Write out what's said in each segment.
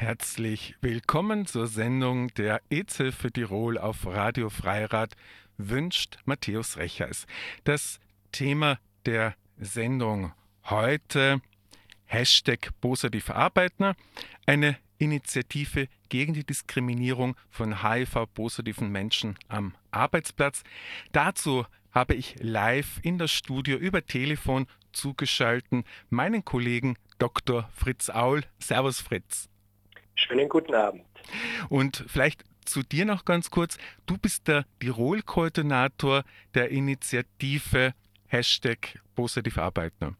Herzlich willkommen zur Sendung der EZ-Hilfe Tirol auf Radio Freirad wünscht Matthäus Rechers. Das Thema der Sendung heute Hashtag positiv Arbeitner, eine Initiative gegen die Diskriminierung von HIV-positiven Menschen am Arbeitsplatz. Dazu habe ich live in das Studio über Telefon zugeschalten meinen Kollegen Dr. Fritz Aul. Servus Fritz. Schönen guten Abend. Und vielleicht zu dir noch ganz kurz. Du bist der Tirol-Koordinator der Initiative Hashtag Positiv Arbeiter.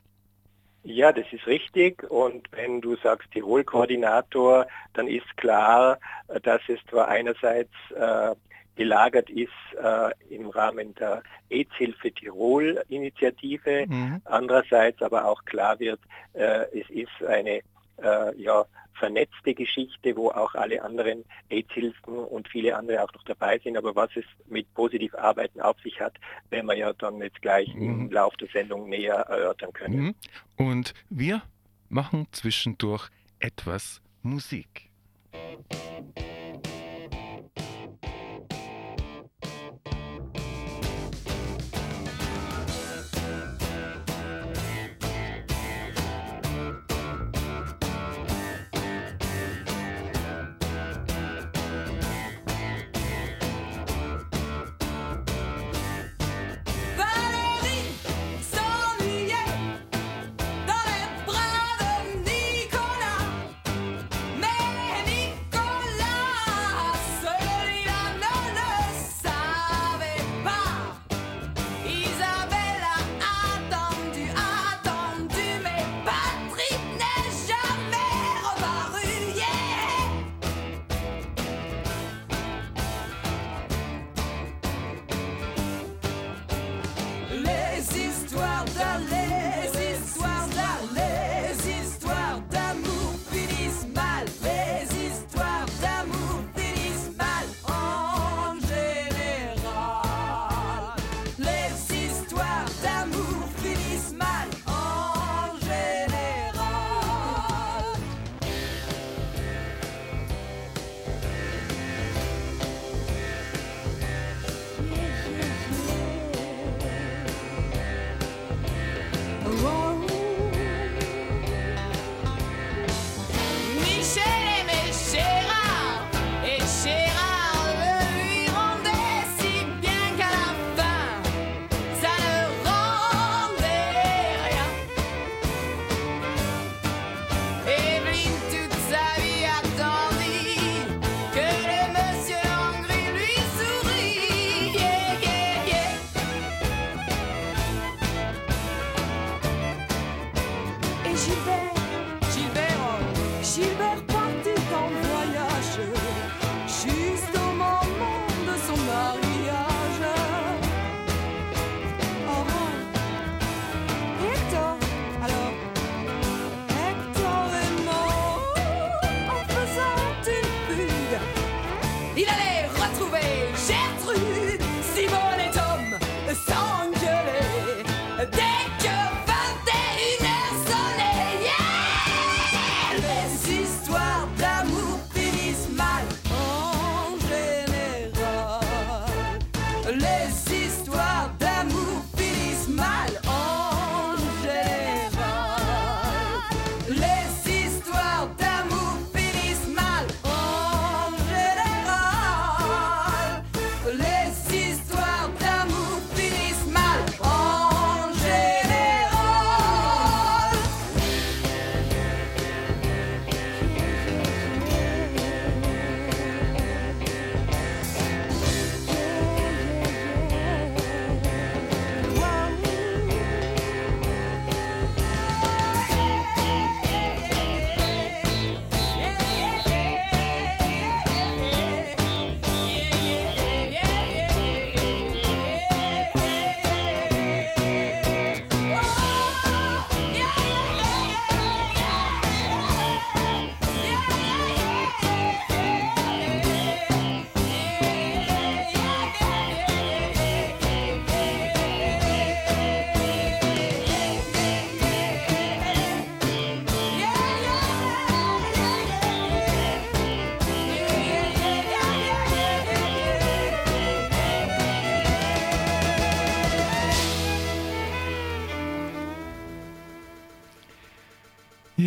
Ja, das ist richtig. Und wenn du sagst Tirol-Koordinator, dann ist klar, dass es zwar einerseits äh, gelagert ist äh, im Rahmen der AIDS-Hilfe Tirol-Initiative, mhm. andererseits aber auch klar wird, äh, es ist eine äh, ja, vernetzte Geschichte, wo auch alle anderen AIDS-Hilfen und viele andere auch noch dabei sind. Aber was es mit positiv Arbeiten auf sich hat, werden wir ja dann jetzt gleich mhm. im Laufe der Sendung näher erörtern können. Mhm. Und wir machen zwischendurch etwas Musik.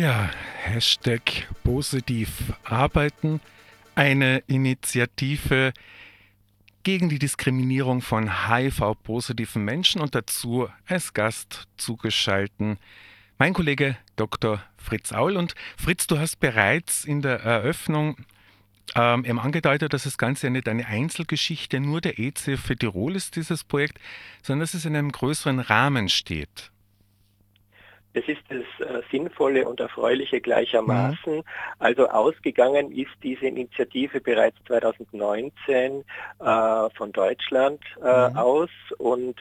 Ja, Hashtag positiv arbeiten. Eine Initiative gegen die Diskriminierung von HIV-positiven Menschen und dazu als Gast zugeschalten mein Kollege Dr. Fritz Aul. Und Fritz, du hast bereits in der Eröffnung ähm, eben angedeutet, dass das Ganze ja nicht eine Einzelgeschichte nur der EZ für Tirol ist, dieses Projekt, sondern dass es in einem größeren Rahmen steht. Das ist das äh, Sinnvolle und Erfreuliche gleichermaßen. Mhm. Also ausgegangen ist diese Initiative bereits 2019 äh, von Deutschland äh, mhm. aus und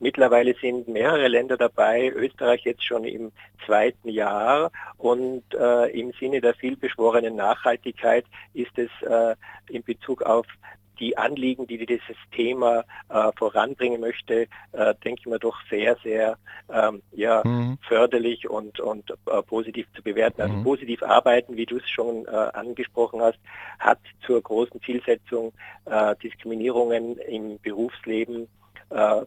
mittlerweile sind mehrere Länder dabei, Österreich jetzt schon im zweiten Jahr und äh, im Sinne der vielbeschworenen Nachhaltigkeit ist es äh, in Bezug auf die Anliegen, die dieses Thema äh, voranbringen möchte, äh, denke ich mir doch sehr, sehr ähm, ja, mhm. förderlich und, und äh, positiv zu bewerten. Also mhm. positiv arbeiten, wie du es schon äh, angesprochen hast, hat zur großen Zielsetzung äh, Diskriminierungen im Berufsleben äh,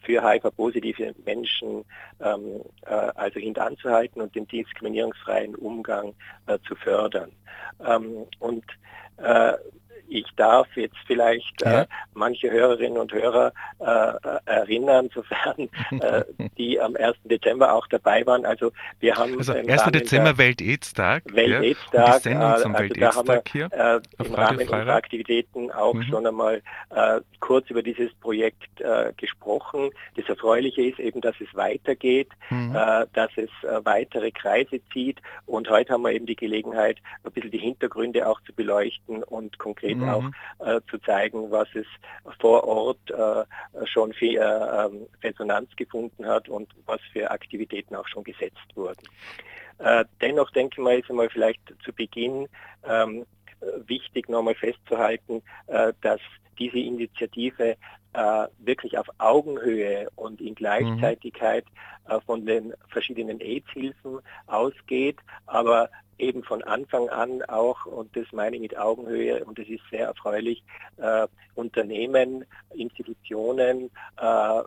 für HIV-positive Menschen ähm, also hintanzuhalten und den diskriminierungsfreien Umgang zu fördern. Ähm, und ich darf jetzt vielleicht äh, ja. äh, manche Hörerinnen und Hörer äh, erinnern, sofern äh, die am 1. Dezember auch dabei waren. Also wir haben also 1. Dezember Welt-Aids-Tag. Welt-Aids-Tag. Ja, also da haben wir hier äh, im Rahmen unserer Aktivitäten auch mhm. schon einmal äh, kurz über dieses Projekt gesprochen. Das Erfreuliche ist eben, dass es weitergeht, mhm. dass es weitere Kreise zieht und heute haben wir eben die Gelegenheit, ein bisschen die Hintergründe auch zu beleuchten und konkret eben mhm. auch äh, zu zeigen, was es vor Ort äh, schon für äh, ähm, Resonanz gefunden hat und was für Aktivitäten auch schon gesetzt wurden. Äh, dennoch denke ich mal, ist einmal vielleicht zu Beginn ähm, wichtig nochmal festzuhalten, äh, dass diese Initiative äh, wirklich auf Augenhöhe und in Gleichzeitigkeit äh, von den verschiedenen AIDS-Hilfen ausgeht, aber eben von Anfang an auch, und das meine ich mit Augenhöhe, und das ist sehr erfreulich, äh, Unternehmen, Institutionen äh,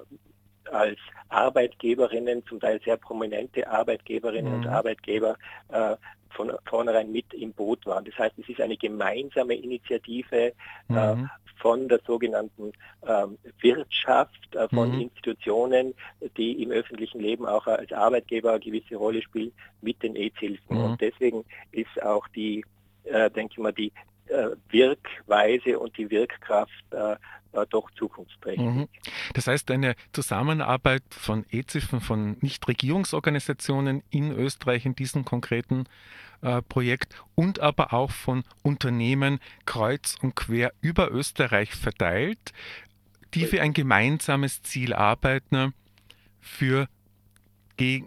als Arbeitgeberinnen, zum Teil sehr prominente Arbeitgeberinnen mhm. und Arbeitgeber äh, von vornherein mit im Boot waren. Das heißt, es ist eine gemeinsame Initiative äh, mhm. von der sogenannten ähm, Wirtschaft, äh, von mhm. Institutionen, die im öffentlichen Leben auch als Arbeitgeber eine gewisse Rolle spielen, mit den AIDS-Hilfen. Mhm. Und deswegen ist auch die, äh, denke ich mal, die äh, Wirkweise und die Wirkkraft äh, äh, doch zukunftsträchtig. Mhm. Das heißt, eine Zusammenarbeit von EZIFen, von Nichtregierungsorganisationen in Österreich in diesem konkreten äh, Projekt und aber auch von Unternehmen kreuz und quer über Österreich verteilt, die für ein gemeinsames Ziel arbeiten, für,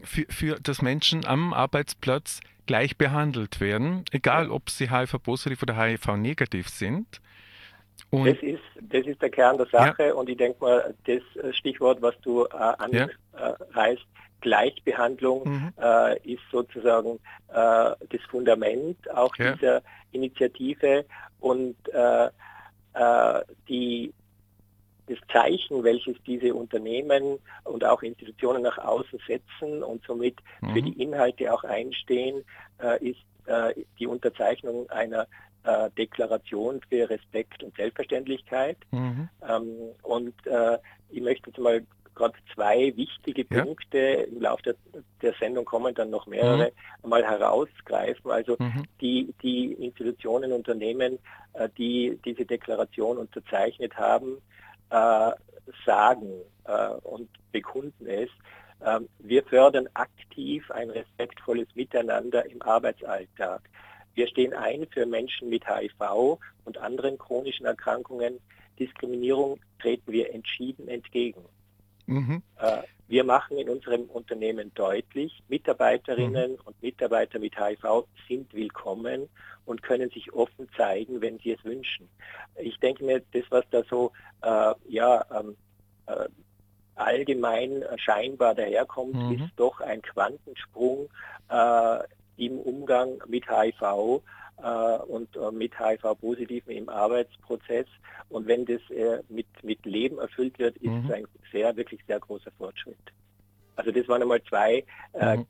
für, für dass Menschen am Arbeitsplatz gleich behandelt werden, egal ob sie HIV-positiv oder HIV-negativ sind. Und das, ist, das ist der Kern der Sache ja. und ich denke mal, das Stichwort, was du äh, anreißt, ja. Gleichbehandlung mhm. äh, ist sozusagen äh, das Fundament auch ja. dieser Initiative und äh, äh die, das Zeichen, welches diese Unternehmen und auch Institutionen nach außen setzen und somit mhm. für die Inhalte auch einstehen, äh, ist äh, die Unterzeichnung einer äh, Deklaration für Respekt und Selbstverständlichkeit. Mhm. Ähm, und ich möchte jetzt mal gerade zwei wichtige Punkte, ja. im Laufe der, der, Sendung kommen dann noch mehrere, mhm. mal herausgreifen. Also mhm. die, die Institutionen, Unternehmen, die diese Deklaration unterzeichnet haben, äh, sagen äh, und bekunden es, ähm, wir fördern aktiv ein respektvolles Miteinander im Arbeitsalltag. Wir stehen ein für Menschen mit HIV und anderen chronischen Erkrankungen. Diskriminierung treten wir entschieden entgegen. Mhm. Wir machen in unserem Unternehmen deutlich, Mitarbeiterinnen mhm. und Mitarbeiter mit HIV sind willkommen und können sich offen zeigen, wenn sie es wünschen. Ich denke mir, das, was da so äh, ja, ähm, äh, allgemein scheinbar daherkommt, mhm. ist doch ein Quantensprung äh, im Umgang mit HIV und äh, mit HIV-Positiven im Arbeitsprozess. Und wenn das äh, mit, mit Leben erfüllt wird, ist mhm. es ein sehr, wirklich sehr großer Fortschritt. Also das waren einmal zwei äh, mhm.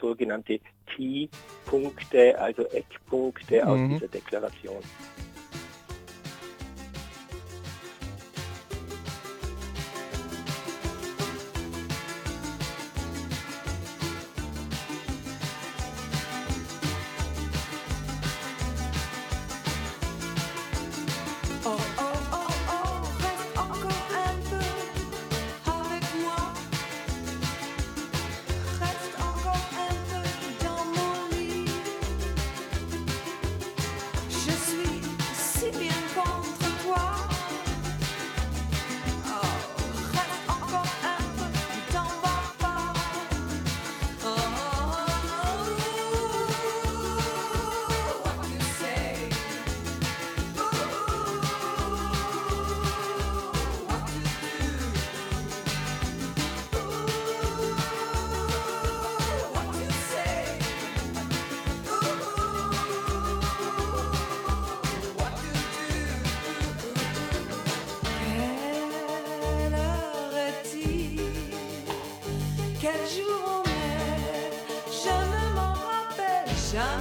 sogenannte T-Punkte, also Eckpunkte aus mhm. dieser Deklaration. Ja,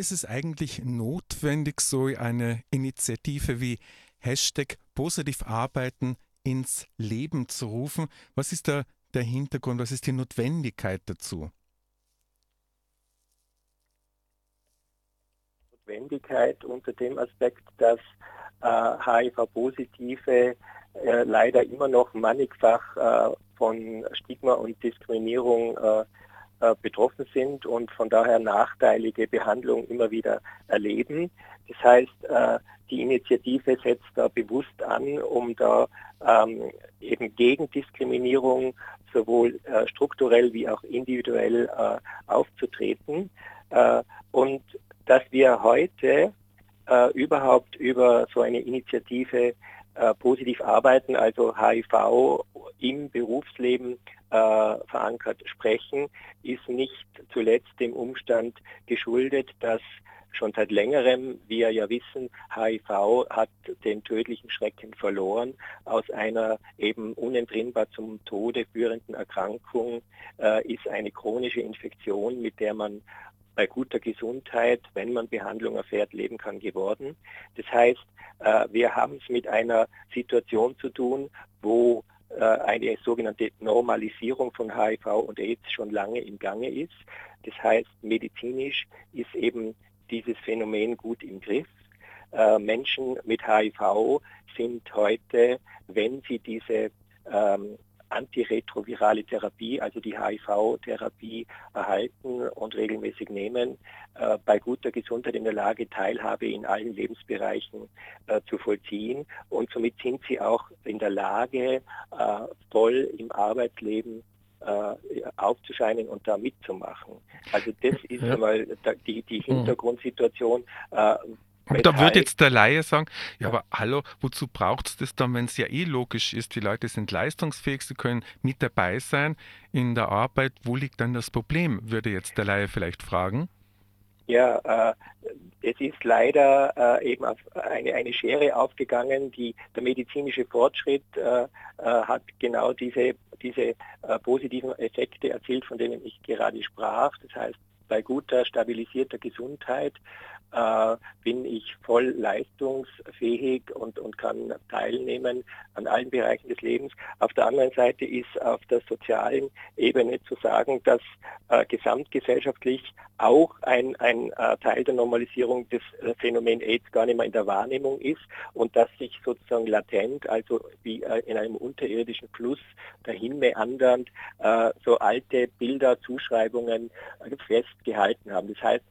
ist es eigentlich notwendig, so eine Initiative wie Hashtag positiv arbeiten ins Leben zu rufen? Was ist da der Hintergrund, was ist die Notwendigkeit dazu? Notwendigkeit unter dem Aspekt, dass äh, HIV-Positive äh, leider immer noch mannigfach äh, von Stigma und Diskriminierung äh, betroffen sind und von daher nachteilige Behandlung immer wieder erleben. Das heißt, äh, die Initiative setzt da bewusst an, um da ähm, eben gegen Diskriminierung sowohl äh, strukturell wie auch individuell äh, aufzutreten. Äh, und dass wir heute äh, überhaupt über so eine Initiative äh, positiv arbeiten, also HIV im Berufsleben äh, verankert sprechen, ist nicht zuletzt dem Umstand geschuldet, dass schon seit längerem, wir ja wissen, HIV hat den tödlichen Schrecken verloren. Aus einer eben unentrinnbar zum Tode führenden Erkrankung äh, ist eine chronische Infektion, mit der man bei guter Gesundheit, wenn man Behandlung erfährt, leben kann, geworden. Das heißt, äh, wir haben es mit einer Situation zu tun, wo äh, eine sogenannte Normalisierung von HIV und AIDS schon lange im Gange ist. Das heißt, medizinisch ist eben dieses Phänomen gut im Griff. Äh, Menschen mit HIV sind heute, wenn sie diese ähm, antiretrovirale Therapie, also die HIV-Therapie erhalten und regelmäßig nehmen, äh, bei guter Gesundheit in der Lage, Teilhabe in allen Lebensbereichen äh, zu vollziehen. Und somit sind sie auch in der Lage, äh, voll im Arbeitsleben äh, aufzuscheinen und da mitzumachen. Also das ist ja. einmal die, die mhm. Hintergrundsituation. Und da würde jetzt der Laie sagen, ja, aber hallo, wozu braucht es das dann, wenn es ja eh logisch ist, die Leute sind leistungsfähig, sie können mit dabei sein in der Arbeit, wo liegt dann das Problem, würde jetzt der Laie vielleicht fragen? Ja, äh, es ist leider äh, eben eine, eine Schere aufgegangen. Die, der medizinische Fortschritt äh, äh hat genau diese, diese äh, positiven Effekte erzielt, von denen ich gerade sprach. Das heißt, bei guter, stabilisierter Gesundheit äh, bin ich voll leistungsfähig und, und kann teilnehmen an allen Bereichen des Lebens. Auf der anderen Seite ist auf der sozialen Ebene zu sagen, dass äh, gesamtgesellschaftlich auch ein, ein äh, Teil der Normalisierung des äh, Phänomen AIDS gar nicht mehr in der Wahrnehmung ist und dass sich sozusagen latent, also wie äh, in einem unterirdischen Fluss dahin meandernd, äh, so alte Bilder, Zuschreibungen festgehalten haben. Das heißt,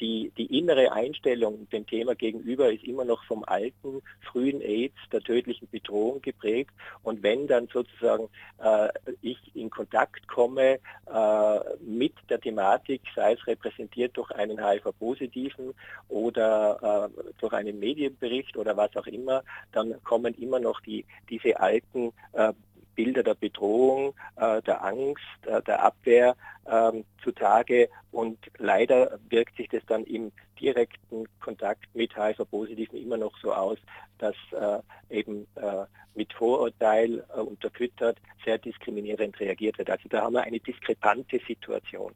die, die innere innere Einstellung dem Thema gegenüber ist immer noch vom alten, frühen AIDS, der tödlichen Bedrohung geprägt. Und wenn dann sozusagen äh, ich in Kontakt komme äh, mit der Thematik, sei es repräsentiert durch einen HIV-Positiven oder äh, durch einen Medienbericht oder was auch immer, dann kommen immer noch die, diese alten äh, Bilder der Bedrohung, äh, der Angst, äh, der Abwehr ähm, zutage und leider wirkt sich das dann im direkten Kontakt mit HIV-Positiven immer noch so aus, dass äh, eben mit Vorurteil unterfüttert sehr diskriminierend reagiert wird. Also da haben wir eine diskrepante Situation.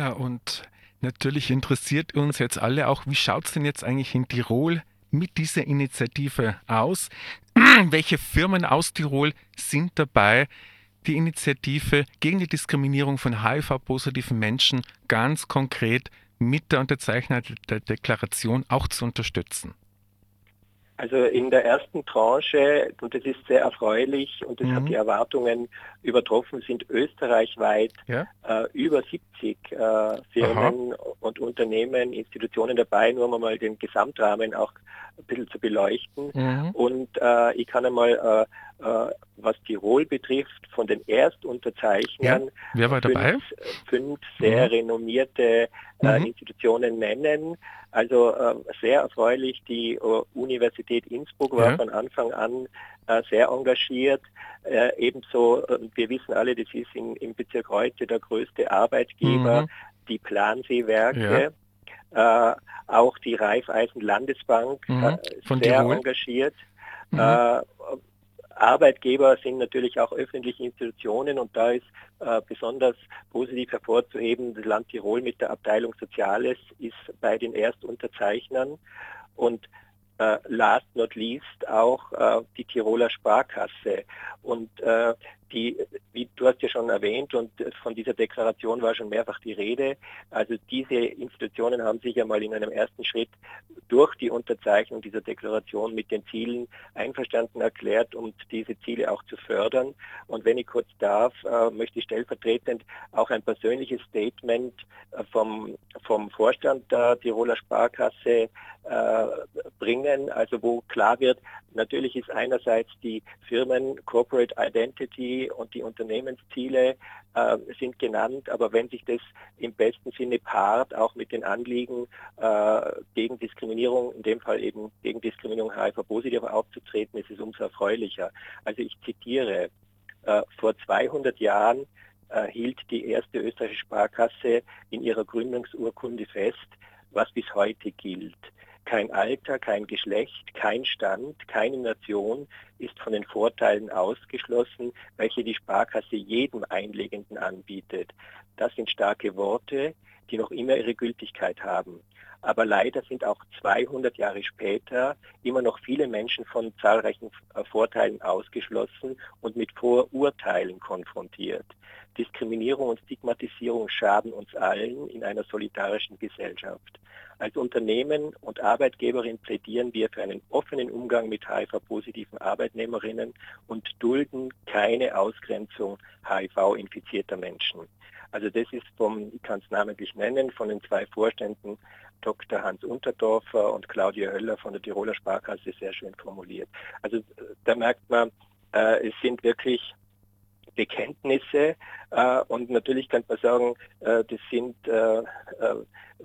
Ja, und natürlich interessiert uns jetzt alle auch, wie schaut es denn jetzt eigentlich in Tirol mit dieser Initiative aus? Welche Firmen aus Tirol sind dabei, die Initiative gegen die Diskriminierung von HIV-positiven Menschen ganz konkret mit der Unterzeichnung der Deklaration auch zu unterstützen? Also in der ersten Tranche, und das ist sehr erfreulich und das mhm. hat die Erwartungen übertroffen, sind österreichweit ja? äh, über 70 äh, Firmen Aha. und Unternehmen, Institutionen dabei, nur um mal den Gesamtrahmen auch ein bisschen zu beleuchten. Mhm. Und äh, ich kann einmal, äh, äh, was Tirol betrifft, von den Erstunterzeichnern ja. Wer war dabei? Fünf, sehr mhm. renommierte äh, mhm. Institutionen nennen. Also äh, sehr erfreulich, die uh, Universität Innsbruck war ja. von Anfang an äh, sehr engagiert. Äh, ebenso, wir wissen alle, das ist in, im Bezirk heute der größte Arbeitgeber, mhm. die Planseewerke. Ja. auch die Raiffeisen Landesbank mhm. sehr Tirol. engagiert. Mhm. Arbeitgeber sind natürlich auch öffentliche Institutionen und da ist äh, besonders positiv hervorzuheben, das Land Tirol mit der Abteilung Soziales ist bei den Erstunterzeichnern und äh, last not least auch äh, die Tiroler Sparkasse. Und äh, die, wie du hast ja schon erwähnt und von dieser Deklaration war schon mehrfach die Rede, also diese Institutionen haben sich ja mal in einem ersten Schritt durch die Unterzeichnung dieser Deklaration mit den Zielen einverstanden erklärt, um diese Ziele auch zu fördern. Und wenn ich kurz darf, äh, möchte ich stellvertretend auch ein persönliches Statement äh, vom, vom Vorstand der Tiroler Sparkasse äh, bringen, also wo klar wird, natürlich ist einerseits die Firmen Corporate Identity und die Unternehmensziele äh, sind genannt, aber wenn sich das im besten Sinne paart, auch mit den Anliegen äh, gegen Diskriminierung, in dem Fall eben gegen Diskriminierung HIV-positiv aufzutreten, ist es umso erfreulicher. Also ich zitiere, äh, vor 200 Jahren äh, hielt die erste österreichische Sparkasse in ihrer Gründungsurkunde fest, was bis heute gilt. Kein Alter, kein Geschlecht, kein Stand, keine Nation ist von den Vorteilen ausgeschlossen, welche die Sparkasse jedem Einlegenden anbietet. Das sind starke Worte, die noch immer ihre Gültigkeit haben. Aber leider sind auch 200 Jahre später immer noch viele Menschen von zahlreichen Vorteilen ausgeschlossen und mit Vorurteilen konfrontiert. Diskriminierung und Stigmatisierung schaden uns allen in einer solidarischen Gesellschaft. Als Unternehmen und Arbeitgeberin plädieren wir für einen offenen Umgang mit HIV-positiven Arbeitnehmerinnen und dulden keine Ausgrenzung HIV-infizierter Menschen. Also das ist vom, ich kann es namentlich nennen, von den zwei Vorständen Dr. Hans Unterdorfer und Claudia Höller von der Tiroler Sparkasse sehr schön formuliert. Also da merkt man, äh, es sind wirklich Bekenntnisse äh, und natürlich kann man sagen, äh, das sind äh, äh,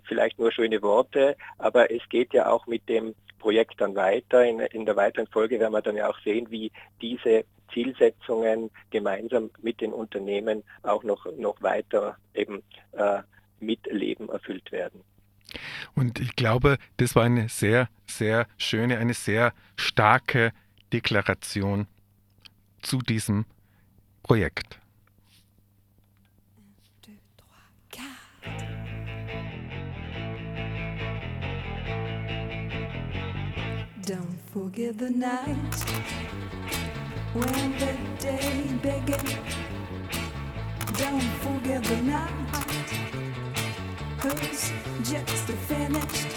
vielleicht nur schöne Worte, aber es geht ja auch mit dem Projekt dann weiter. In, in der weiteren Folge werden wir dann ja auch sehen, wie diese Zielsetzungen gemeinsam mit den Unternehmen auch noch, noch weiter eben äh, mit Leben erfüllt werden. Und ich glaube, das war eine sehr, sehr schöne, eine sehr starke Deklaration zu diesem Projekt. Don't forget the night when the day began. Don't forget the night hers just vanished.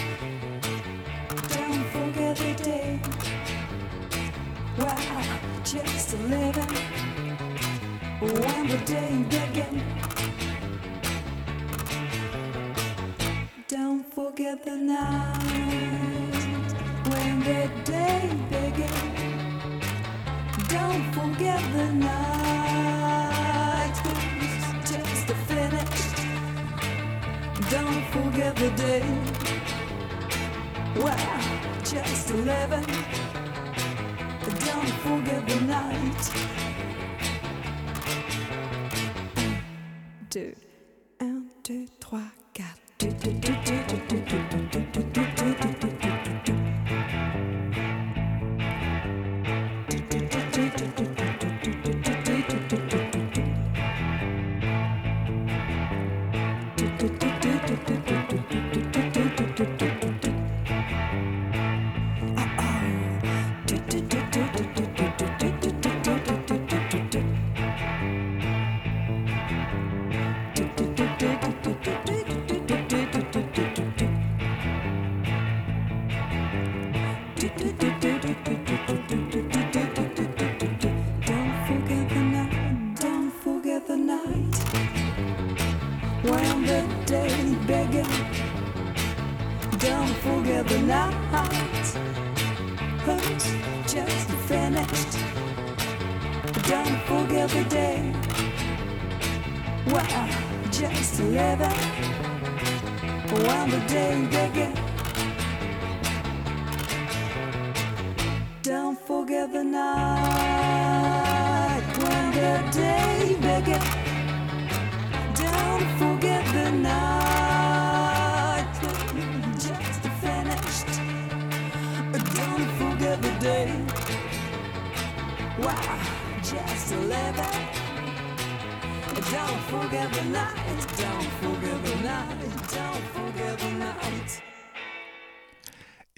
Don't forget the day. Wow, just living. When the day began. Don't forget the night when the day began. Don't forget the night. just eleven. But don't forget the night. Dude.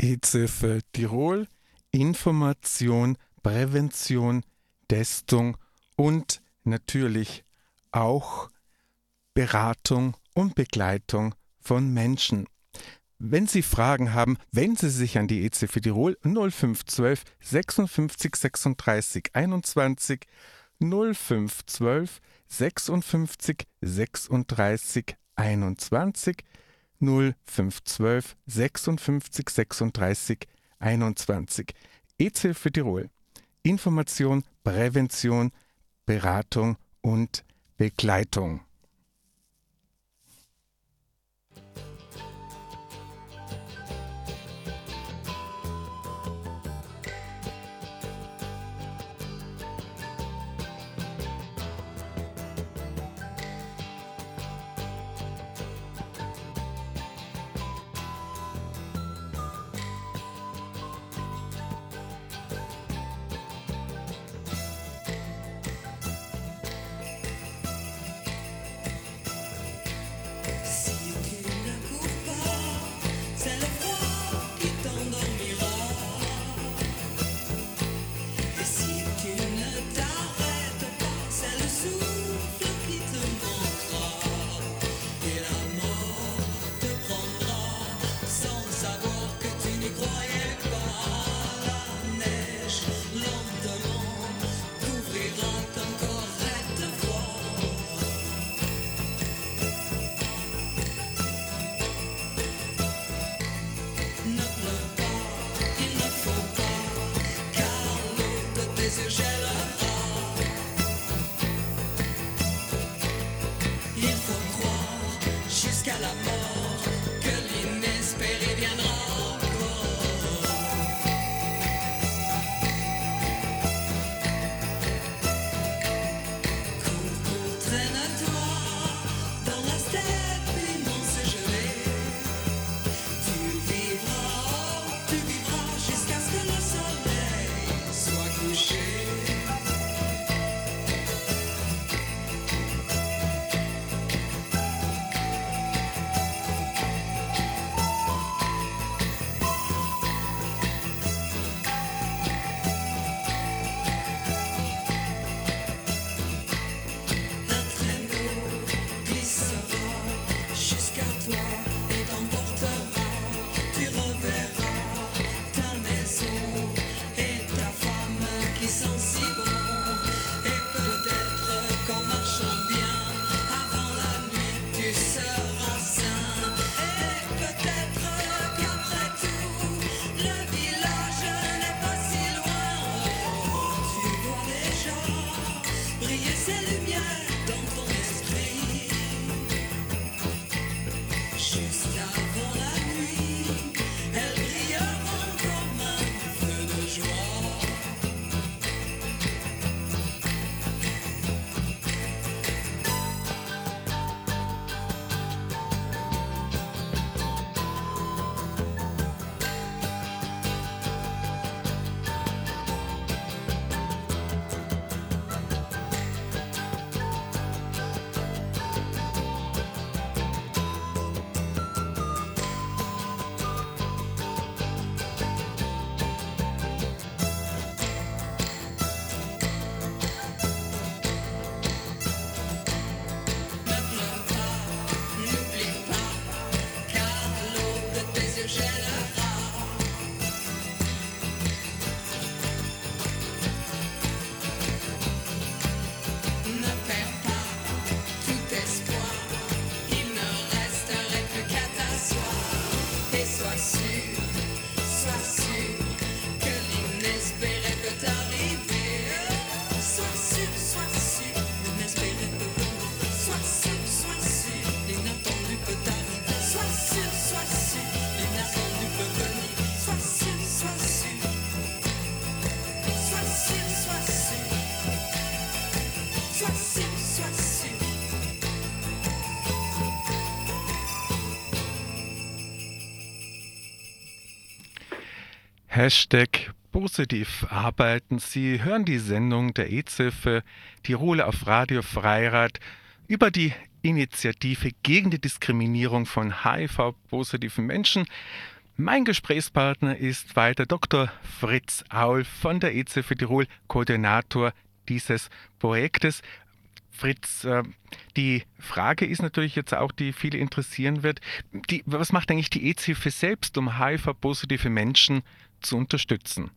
EZF Tirol, Information, Prävention, Testung und natürlich auch Beratung und Begleitung von Menschen. Wenn Sie Fragen haben, wenden Sie sich an die EZF Tirol 0512 56 36 21 0512 56 36 21 0512 56 36 21. EZ für Tirol. Information, Prävention, Beratung und Begleitung. plaisir. Hashtag positiv arbeiten. Sie hören die Sendung der EZ-Hilfe Tirol auf Radio Freirad über die Initiative gegen die Diskriminierung von HIV-positiven Menschen. Mein Gesprächspartner ist weiter Dr. Fritz Aul von der EZ-Hilfe Tirol, Koordinator dieses Projektes. Fritz, äh, die Frage ist natürlich jetzt auch, die viele interessieren wird, die, was macht eigentlich die EZ-Hilfe selbst, um HIV-positive Menschen zu unterstützen?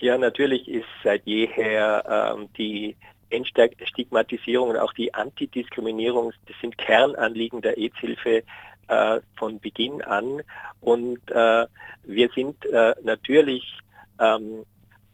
Ja, natürlich ist seit jeher ähm, die Entstigmatisierung und auch die Antidiskriminierung, das sind Kernanliegen der EZ-Hilfe äh, von Beginn an. Und äh, wir sind äh, natürlich ähm,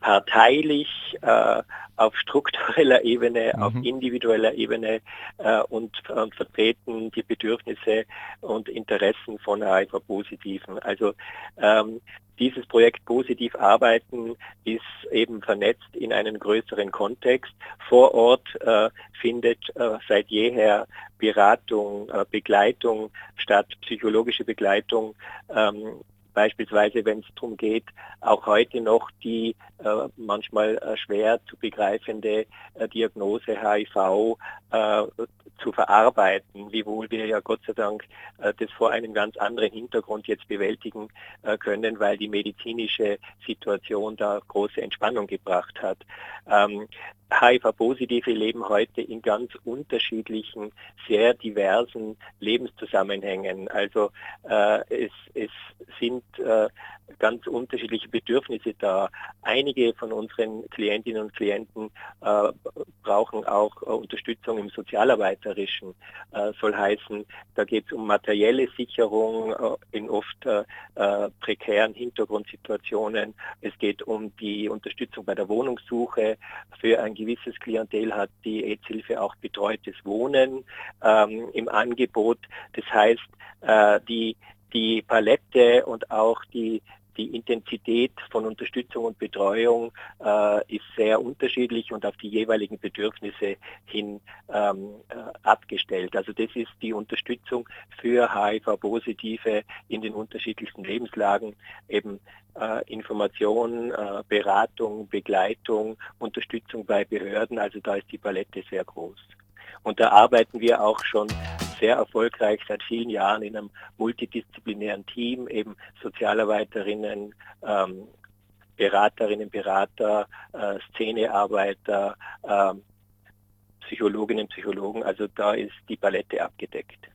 parteilich äh, auf struktureller Ebene, mhm. auf individueller Ebene äh, und, und, vertreten die Bedürfnisse und Interessen von HIV-Positiven. Also ähm, dieses Projekt Positiv Arbeiten ist eben vernetzt in einen größeren Kontext. Vor Ort äh, findet äh, seit jeher Beratung, äh, Begleitung statt, psychologische Begleitung ähm, Beispielsweise, wenn es darum geht, auch heute noch die äh, manchmal äh, schwer zu begreifende äh, Diagnose HIV äh, zu verarbeiten, wiewohl wir ja Gott sei Dank äh, das vor einem ganz anderen Hintergrund jetzt bewältigen äh, können, weil die medizinische Situation da große Entspannung gebracht hat. Ähm, HIV-Positive leben heute in ganz unterschiedlichen, sehr diversen Lebenszusammenhängen. Also äh, es, es sind äh, ganz unterschiedliche Bedürfnisse da. Einige von unseren Klientinnen und Klienten äh, brauchen auch äh, Unterstützung im Sozialarbeiterischen. Äh, soll heißen, da geht es um materielle Sicherung äh, in oft äh, äh, prekären Hintergrundsituationen. Es geht um die Unterstützung bei der Wohnungssuche. Für ein gewisses Klientel hat die AIDS-Hilfe auch betreutes Wohnen ähm, im Angebot. Das heißt, die die Palette und auch die, die Intensität von Unterstützung und Betreuung äh, ist sehr unterschiedlich und auf die jeweiligen Bedürfnisse hin ähm, äh, abgestellt. Also das ist die Unterstützung für HIV-Positive in den unterschiedlichsten Lebenslagen, eben äh, Information, äh, Beratung, Begleitung, Unterstützung bei Behörden. Also da ist die Palette sehr groß. Und da arbeiten wir auch schon sehr erfolgreich seit vielen Jahren in einem multidisziplinären Team, eben Sozialarbeiterinnen, ähm, Beraterinnen, Berater, äh, Szenearbeiter, äh, Psychologinnen, Psychologen. Also da ist die Palette abgedeckt.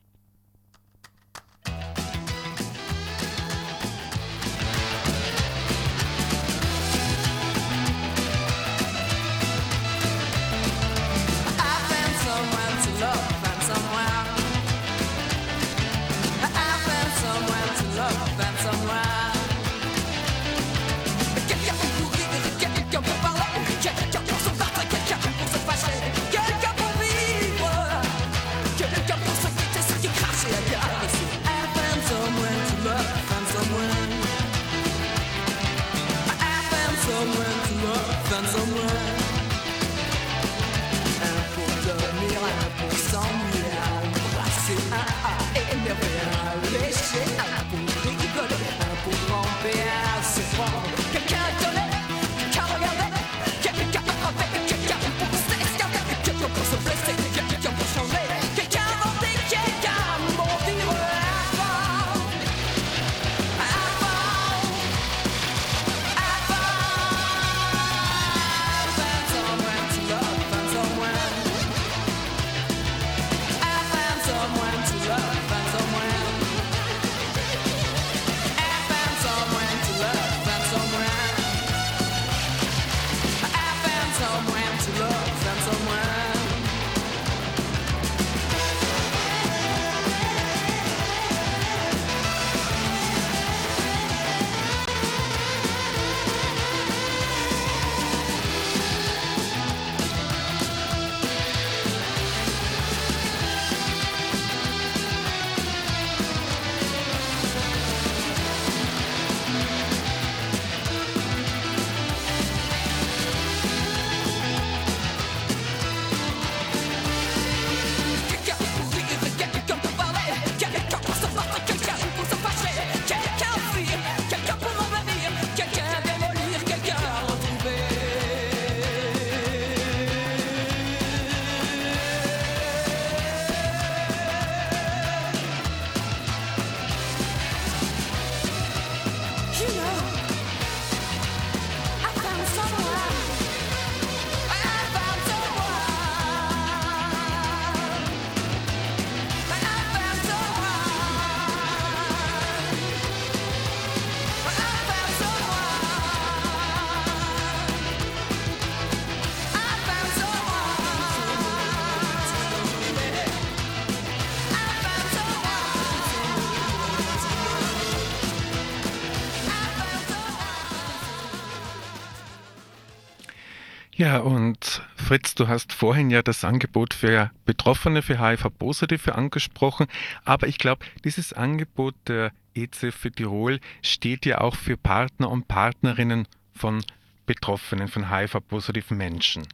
Ja, und Fritz, du hast vorhin ja das Angebot für Betroffene für HIV-Positive angesprochen, aber ich glaube, dieses Angebot der EZ für Tirol steht ja auch für Partner und Partnerinnen von Betroffenen, von HIV-positiven Menschen.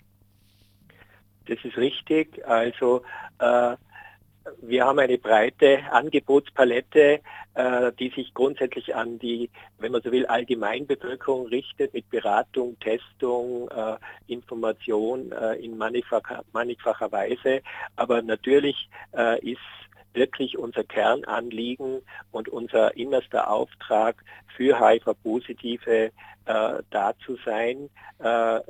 Das ist richtig. Also äh, wir haben eine breite Angebotspalette, äh, die sich grundsätzlich an die, wenn man so will, Allgemeinbevölkerung richtet mit Beratung, Testung, äh, Information äh, in mannigfacher, mannigfacher, Weise. Aber natürlich äh, ist wirklich unser Kernanliegen und unser innerster Auftrag für HIV-Positive äh, da zu sein, äh,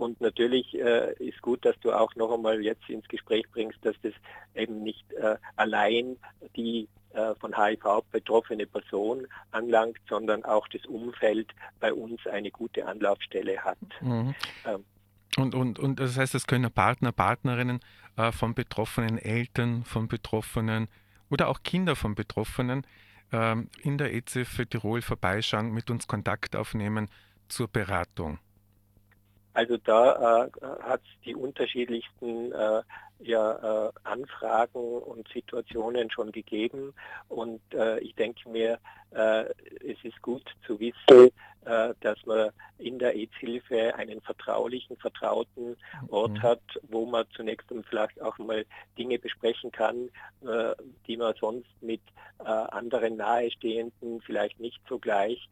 und natürlich äh, ist gut, dass du auch noch einmal jetzt ins Gespräch bringst, dass das eben nicht äh, allein die äh, von HIV betroffene Person anlangt, sondern auch das Umfeld bei uns eine gute Anlaufstelle hat. Mhm. Ähm, und, und, und das heißt, es können Partner, Partnerinnen äh, von Betroffenen, Eltern von Betroffenen oder auch Kinder von Betroffenen ähm, in der EZ für Tirol vorbeischauen, mit uns Kontakt aufnehmen zur Beratung. Also da äh, hat es die unterschiedlichsten äh, ja, äh, Anfragen und Situationen schon gegeben und äh, ich denke mir, äh, es ist gut zu wissen, äh, dass man in der AIDS-Hilfe einen vertraulichen, vertrauten Ort mhm. hat, wo man zunächst vielleicht auch mal Dinge besprechen kann, äh, die man sonst mit äh, anderen Nahestehenden vielleicht nicht so gleich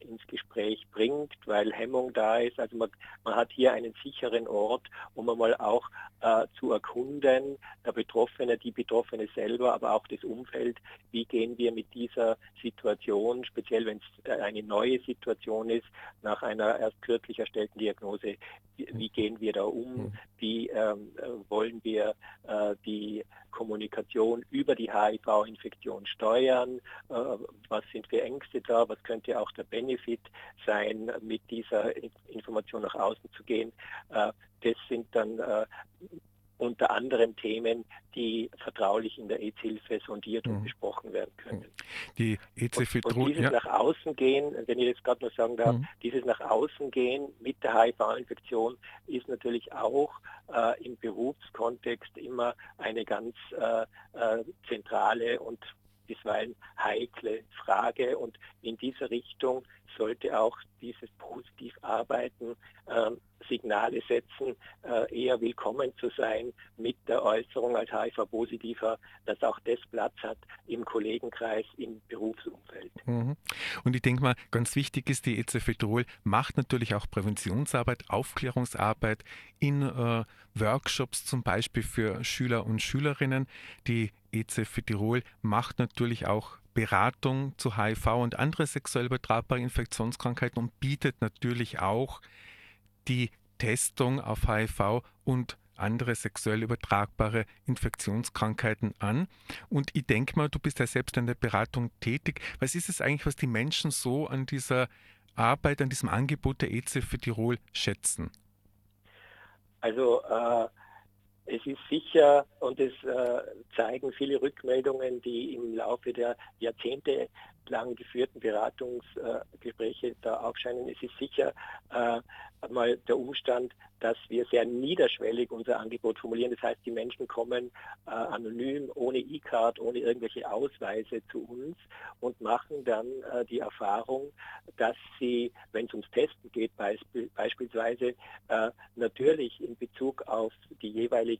ins Gespräch bringt, weil Hemmung da ist. Also man, man hat hier einen sicheren Ort, um mal auch zu erkunden, der Betroffene, die Betroffene selber, aber auch das Umfeld, wie gehen wir mit dieser Situation, speziell wenn es eine neue Situation ist, nach einer erst kürzlich erstellten Diagnose, wie, gehen wir da um, hm. wie ähm, wollen wir äh, die Kommunikation über die HIV-Infektion steuern, äh, was sind für Ängste da, was könnte auch der Benefit sein, mit dieser Information nach außen zu gehen. Äh, das sind dann äh, unter anderem Themen, die vertraulich in der EZ-Hilfe sondiert und mhm. besprochen werden können. Die EZ und, und dieses ja. nach außen gehen, wenn ich das gerade noch sagen darf, mhm. dieses nach außen gehen mit der HIV-Infektion ist natürlich auch äh, im Berufskontext immer eine ganz äh, äh, zentrale und bisweilen heikle Frage und in dieser Richtung sollte auch dieses Positivarbeiten äh, Signale setzen, äh, eher willkommen zu sein mit der Äußerung als HIV-Positiver, dass auch das Platz hat im Kollegenkreis, im Berufsumfeld. Mhm. Und ich denke mal, ganz wichtig ist, die EZFetrol macht natürlich auch Präventionsarbeit, Aufklärungsarbeit in äh, Workshops zum Beispiel für Schüler und Schülerinnen. Die EZF Tirol macht natürlich auch Beratung zu HIV und andere sexuell übertragbare Infektionskrankheiten und bietet natürlich auch die Testung auf HIV und andere sexuell übertragbare Infektionskrankheiten an. Und ich denke mal, du bist ja selbst in der Beratung tätig. Was ist es eigentlich, was die Menschen so an dieser Arbeit, an diesem Angebot der EZ für Tirol schätzen? Also äh, es ist sicher, und es äh, zeigen viele Rückmeldungen, die im Laufe der Jahrzehnte lang geführten Beratungsgespräche äh, da aufscheinen, es ist sicher äh, mal der Umstand, dass wir sehr niederschwellig unser Angebot formulieren. Das heißt, die Menschen kommen äh, anonym, ohne E-Card, ohne irgendwelche Ausweise zu uns und machen dann äh, die Erfahrung, dass sie, wenn es ums Testen geht beisp beispielsweise, äh, natürlich in Bezug auf die jeweilige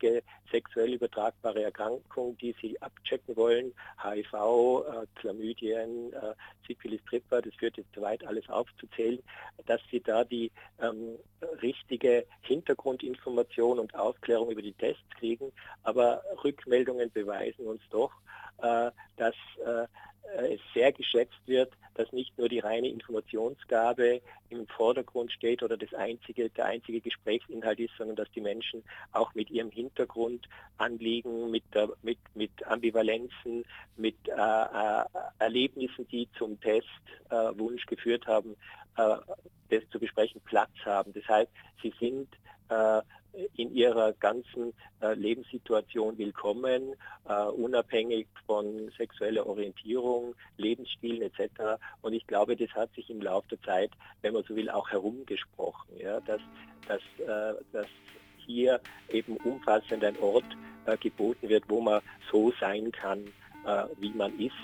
sexuell übertragbare Erkrankung, die sie abchecken wollen, HIV, äh, Chlamydien, äh, Syphilis, Tripper, das führt jetzt zu weit, alles aufzuzählen, dass sie da die ähm, richtige Hintergrundinformation und Aufklärung über die Tests kriegen, aber Rückmeldungen beweisen uns doch, äh, dass äh, es sehr geschätzt wird, dass nicht nur die reine Informationsgabe im Vordergrund steht oder das einzige, der einzige Gesprächsinhalt ist, sondern dass die Menschen auch mit ihrem Hintergrund anliegen, mit, mit, mit Ambivalenzen, mit äh, äh, Erlebnissen, die zum Testwunsch äh, geführt haben, äh, das zu besprechen, Platz haben. Das heißt, sie sind äh, in ihrer ganzen äh, Lebenssituation willkommen, äh, unabhängig von sexueller Orientierung, Lebensstilen etc. Und ich glaube, das hat sich im Laufe der Zeit, wenn man so will, auch herumgesprochen, ja, dass, dass, äh, dass hier eben umfassend ein Ort äh, geboten wird, wo man so sein kann, äh, wie man ist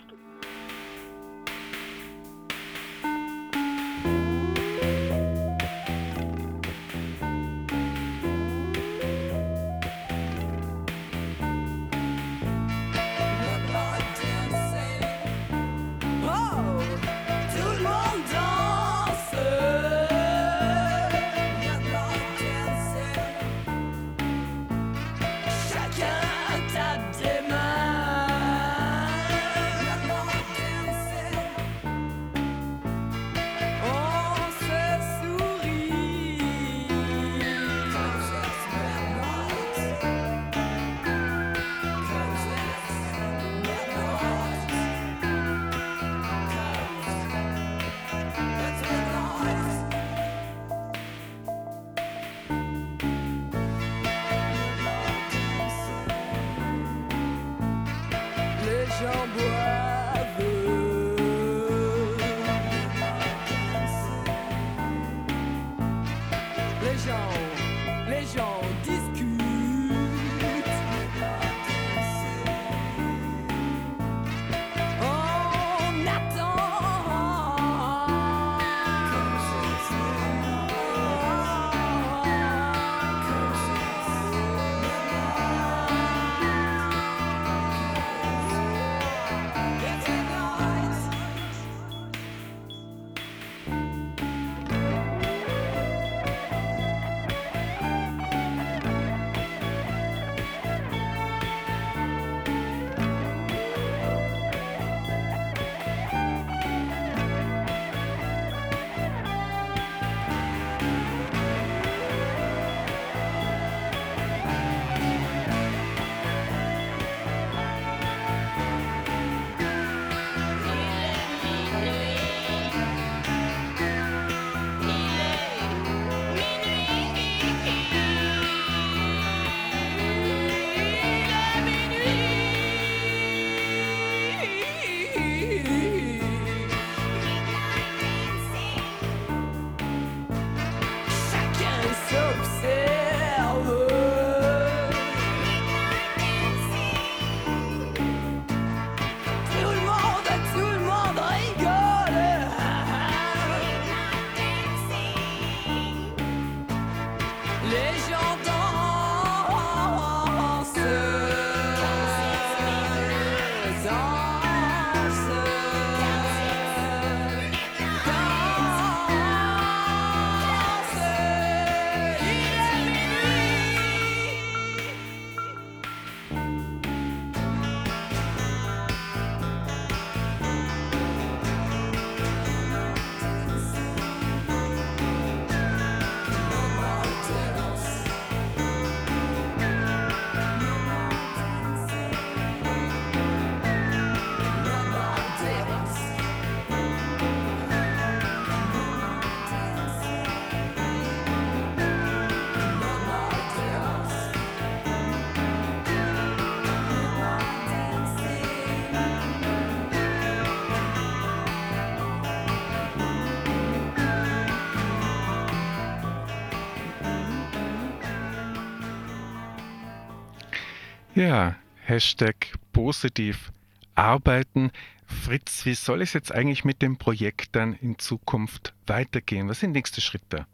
Ja, Hashtag positiv arbeiten. Fritz, wie soll es jetzt eigentlich mit dem Projekt dann in Zukunft weitergehen? Was sind nächste Schritte?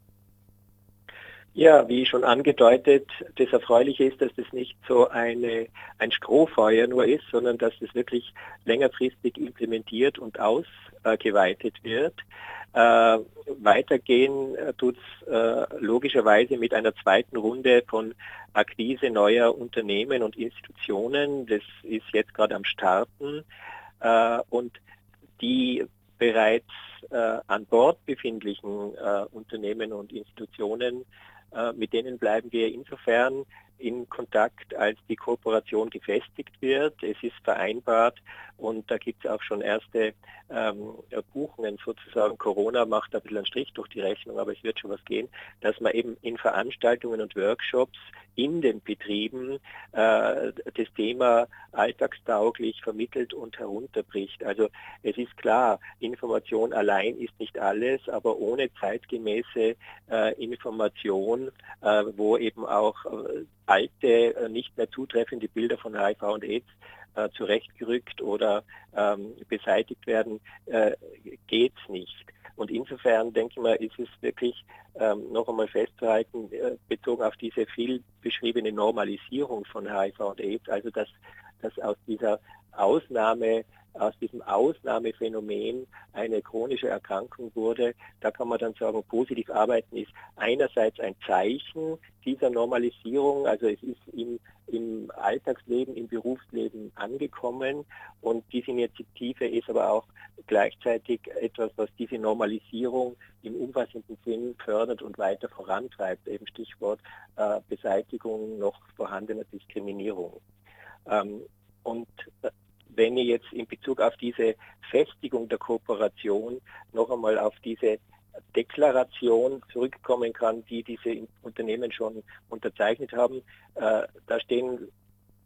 Ja, wie schon angedeutet, das Erfreuliche ist, dass das nicht so eine, ein Strohfeuer nur ist, sondern dass es wirklich längerfristig implementiert und ausgeweitet wird. Äh, weitergehen äh, tut es äh, logischerweise mit einer zweiten Runde von Akquise neuer Unternehmen und Institutionen. Das ist jetzt gerade am Starten. Äh, und die bereits äh, an Bord befindlichen äh, Unternehmen und Institutionen, mit denen bleiben wir insofern in Kontakt, als die Kooperation gefestigt wird. Es ist vereinbart und da gibt es auch schon erste ähm, Buchungen sozusagen. Corona macht ein bisschen einen Strich durch die Rechnung, aber es wird schon was gehen, dass man eben in Veranstaltungen und Workshops in den Betrieben äh, das Thema alltagstauglich vermittelt und herunterbricht. Also es ist klar, Information allein ist nicht alles, aber ohne zeitgemäße äh, Information, äh, wo eben auch äh, alte, äh, nicht mehr zutreffende Bilder von HIV und AIDS äh, zurechtgerückt oder ähm, beseitigt werden, äh, geht es nicht. Und insofern denke ich mal, ist es wirklich ähm, noch einmal festzuhalten, äh, bezogen auf diese viel beschriebene Normalisierung von HIV und AIDS, also dass, dass aus dieser Ausnahme aus diesem Ausnahmephänomen eine chronische Erkrankung wurde, da kann man dann sagen, positiv arbeiten ist einerseits ein Zeichen dieser Normalisierung, also es ist im, im Alltagsleben, im Berufsleben angekommen und diese Initiative ist aber auch gleichzeitig etwas, was diese Normalisierung im umfassenden Sinn fördert und weiter vorantreibt, eben Stichwort äh, Beseitigung noch vorhandener Diskriminierung. Ähm, und äh, wenn ich jetzt in Bezug auf diese Festigung der Kooperation noch einmal auf diese Deklaration zurückkommen kann, die diese Unternehmen schon unterzeichnet haben. Äh, da stehen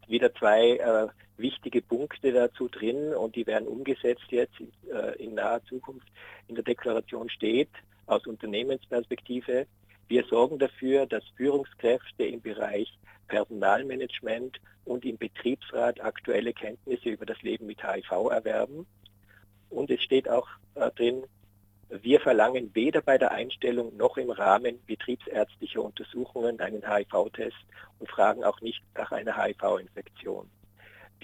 wieder zwei äh, wichtige Punkte dazu drin und die werden umgesetzt jetzt äh, in naher Zukunft. In der Deklaration steht aus Unternehmensperspektive, wir sorgen dafür, dass Führungskräfte im Bereich Personalmanagement und im Betriebsrat aktuelle Kenntnisse über das Leben mit HIV erwerben. Und es steht auch äh, drin, wir verlangen weder bei der Einstellung noch im Rahmen betriebsärztlicher Untersuchungen einen HIV-Test und fragen auch nicht nach einer HIV-Infektion.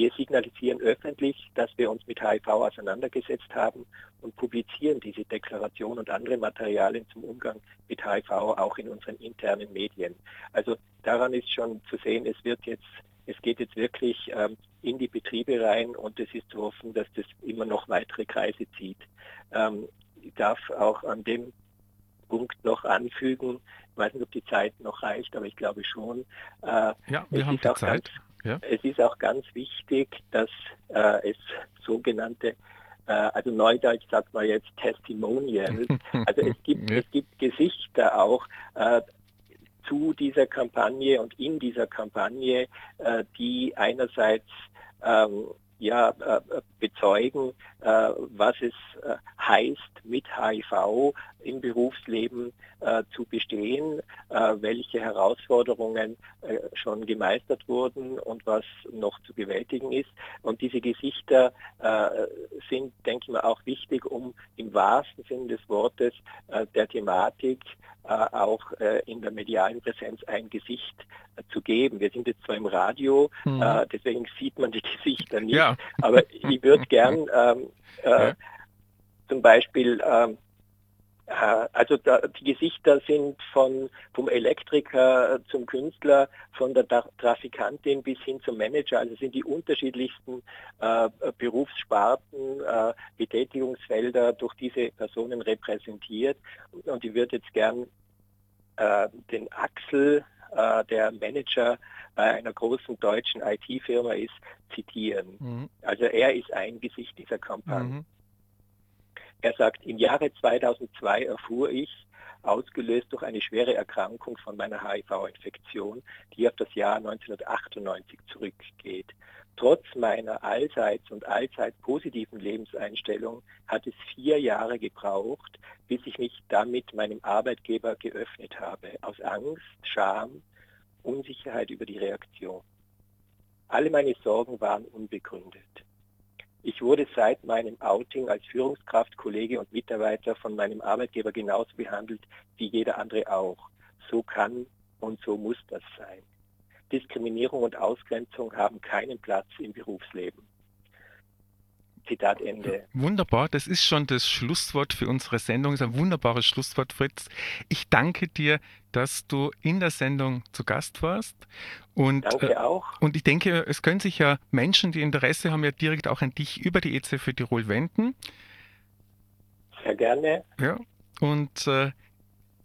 Wir signalisieren öffentlich, dass wir uns mit HIV auseinandergesetzt haben und publizieren diese Deklaration und andere Materialien zum Umgang mit HIV auch in unseren internen Medien. Also daran ist schon zu sehen, es wird jetzt, es geht jetzt wirklich ähm, in die Betriebe rein und es ist zu hoffen, dass das immer noch weitere Kreise zieht. Ähm, ich darf auch an dem Punkt noch anfügen, ich weiß nicht, ob die Zeit noch reicht, aber ich glaube schon. Äh, ja, wir haben die Zeit. Ganz, ja. Es ist auch ganz wichtig, dass äh, es sogenannte äh, also Neudeutsch sagt man jetzt Testimonials. Also es gibt, es gibt Gesichter auch äh, zu dieser Kampagne und in dieser Kampagne, äh, die einerseits ähm, ja, äh, bezeugen, äh, was es äh, heißt, mit HIV im Berufsleben zu bestehen, welche Herausforderungen schon gemeistert wurden und was noch zu bewältigen ist. Und diese Gesichter sind, denke ich mal, auch wichtig, um im wahrsten Sinne des Wortes der Thematik auch in der medialen Präsenz ein Gesicht zu geben. Wir sind jetzt zwar im Radio, mhm. deswegen sieht man die Gesichter nicht, ja. Aber ich würde gern ähm, ja. zum Beispiel ähm, äh, also da, die Gesichter sind von, vom Elektriker zum Künstler, von der Trafikantin bis hin zum Manager, also sind die unterschiedlichsten äh, Berufssparten, äh, Betätigungsfelder durch diese Personen repräsentiert. Und ich würde jetzt gern äh, den Axel, äh, der Manager bei einer großen deutschen IT-Firma ist, zitieren. Mhm. Also er ist ein Gesicht dieser Kampagne. Mhm. Er sagt, im Jahre 2002 erfuhr ich, ausgelöst durch eine schwere Erkrankung von meiner HIV-Infektion, die auf das Jahr 1998 zurückgeht. Trotz meiner allseits und allzeit positiven Lebenseinstellung hat es vier Jahre gebraucht, bis ich mich damit meinem Arbeitgeber geöffnet habe, aus Angst, Scham, Unsicherheit über die Reaktion. Alle meine Sorgen waren unbegründet. Ich wurde seit meinem Outing als Führungskraft, Kollege und Mitarbeiter von meinem Arbeitgeber genauso behandelt wie jeder andere auch. So kann und so muss das sein. Diskriminierung und Ausgrenzung haben keinen Platz im Berufsleben. Zitat Ende. Wunderbar, das ist schon das Schlusswort für unsere Sendung. Das ist ein wunderbares Schlusswort, Fritz. Ich danke dir, dass du in der Sendung zu Gast warst. Und, danke äh, auch. Und ich denke, es können sich ja Menschen, die Interesse haben, ja direkt auch an dich über die EZ für Tirol wenden. Sehr gerne. Ja, und äh,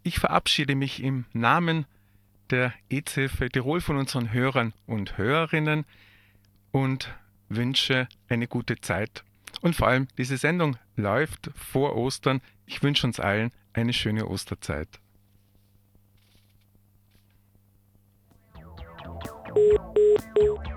ich verabschiede mich im Namen der EZ-Hilfe Tirol von unseren Hörern und Hörerinnen und wünsche eine gute Zeit. Und vor allem, diese Sendung läuft vor Ostern. Ich wünsche uns allen eine schöne Osterzeit. Musik